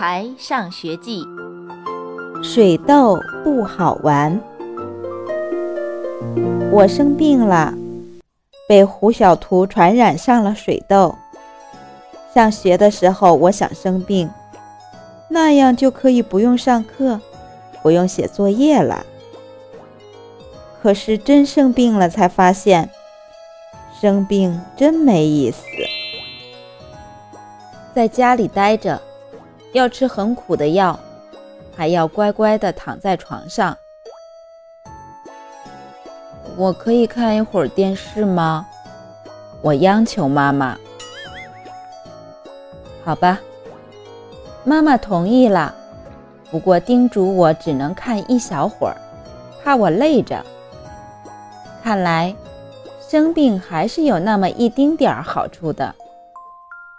孩上学记》：水痘不好玩。我生病了，被胡小图传染上了水痘。上学的时候，我想生病，那样就可以不用上课，不用写作业了。可是真生病了，才发现生病真没意思。在家里待着，要吃很苦的药，还要乖乖地躺在床上。我可以看一会儿电视吗？我央求妈妈。好吧，妈妈同意了，不过叮嘱我只能看一小会儿，怕我累着。看来生病还是有那么一丁点儿好处的。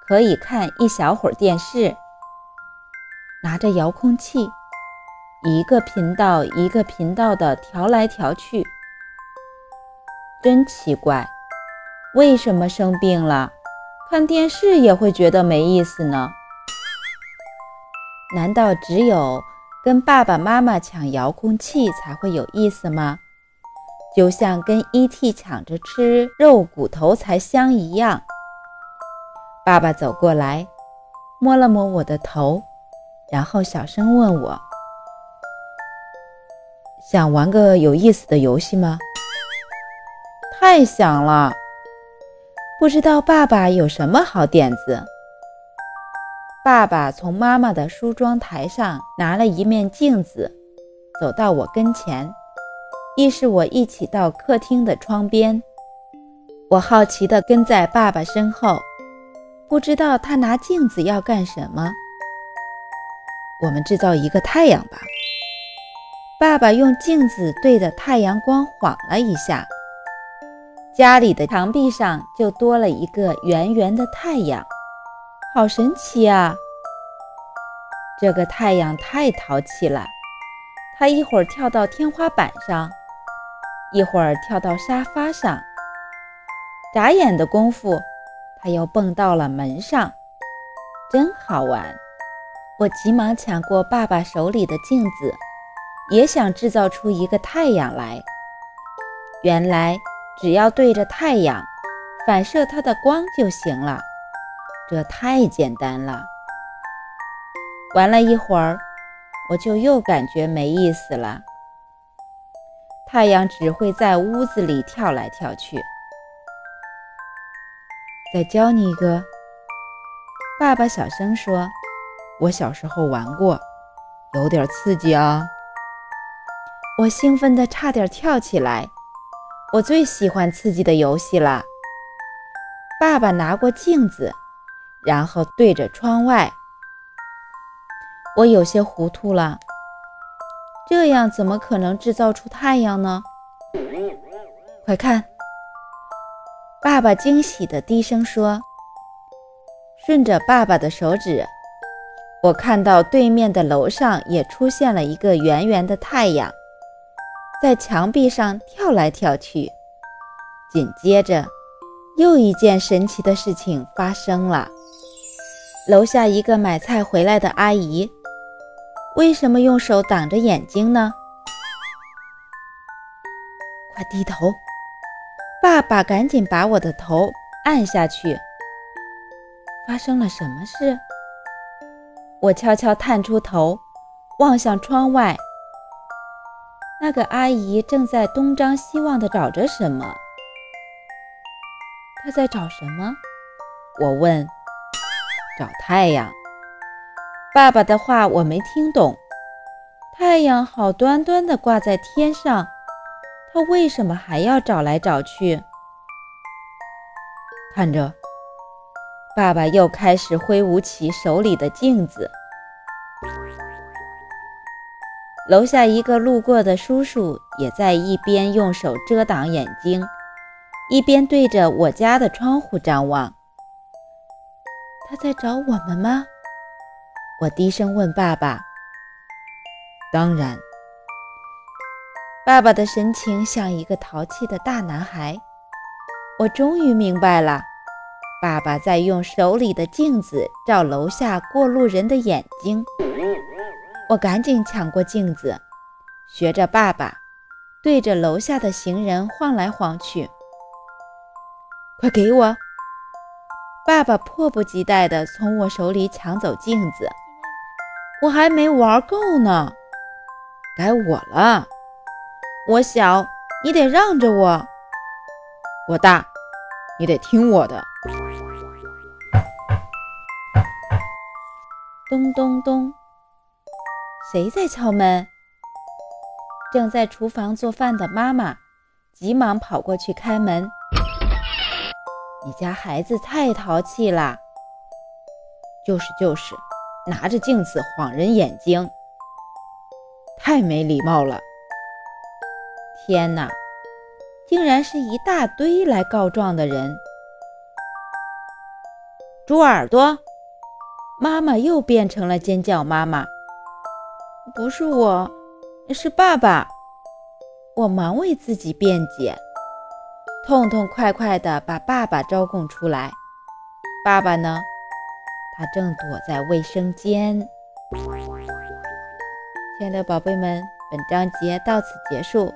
可以看一小会儿电视，拿着遥控器，一个频道一个频道的调来调去。真奇怪，为什么生病了，看电视也会觉得没意思呢？难道只有跟爸爸妈妈抢遥控器才会有意思吗？就像跟 E.T. 抢着吃肉骨头才香一样。爸爸走过来，摸了摸我的头，然后小声问我：“想玩个有意思的游戏吗？”太想了，不知道爸爸有什么好点子。爸爸从妈妈的梳妆台上拿了一面镜子，走到我跟前，意示我一起到客厅的窗边。我好奇地跟在爸爸身后。不知道他拿镜子要干什么？我们制造一个太阳吧。爸爸用镜子对着太阳光晃了一下，家里的墙壁上就多了一个圆圆的太阳，好神奇啊！这个太阳太淘气了，它一会儿跳到天花板上，一会儿跳到沙发上，眨眼的功夫。它又蹦到了门上，真好玩！我急忙抢过爸爸手里的镜子，也想制造出一个太阳来。原来只要对着太阳，反射它的光就行了，这太简单了。玩了一会儿，我就又感觉没意思了。太阳只会在屋子里跳来跳去。再教你一个，爸爸小声说：“我小时候玩过，有点刺激啊。”我兴奋得差点跳起来。我最喜欢刺激的游戏了。爸爸拿过镜子，然后对着窗外。我有些糊涂了，这样怎么可能制造出太阳呢？快看！爸爸惊喜地低声说：“顺着爸爸的手指，我看到对面的楼上也出现了一个圆圆的太阳，在墙壁上跳来跳去。紧接着，又一件神奇的事情发生了。楼下一个买菜回来的阿姨，为什么用手挡着眼睛呢？快低头！”爸爸赶紧把我的头按下去。发生了什么事？我悄悄探出头，望向窗外。那个阿姨正在东张西望地找着什么。她在找什么？我问。找太阳。爸爸的话我没听懂。太阳好端端地挂在天上。他为什么还要找来找去？看着，爸爸又开始挥舞起手里的镜子。楼下一个路过的叔叔也在一边用手遮挡眼睛，一边对着我家的窗户张望。他在找我们吗？我低声问爸爸。当然。爸爸的神情像一个淘气的大男孩。我终于明白了，爸爸在用手里的镜子照楼下过路人的眼睛。我赶紧抢过镜子，学着爸爸，对着楼下的行人晃来晃去。快给我！爸爸迫不及待地从我手里抢走镜子。我还没玩够呢，该我了。我小，你得让着我；我大，你得听我的。咚咚咚。谁在敲门？正在厨房做饭的妈妈急忙跑过去开门。你家孩子太淘气啦！就是就是，拿着镜子晃人眼睛，太没礼貌了！天哪，竟然是一大堆来告状的人！猪耳朵，妈妈又变成了尖叫妈妈。不是我，是爸爸。我忙为自己辩解，痛痛快快地把爸爸招供出来。爸爸呢？他正躲在卫生间。亲爱的宝贝们，本章节到此结束。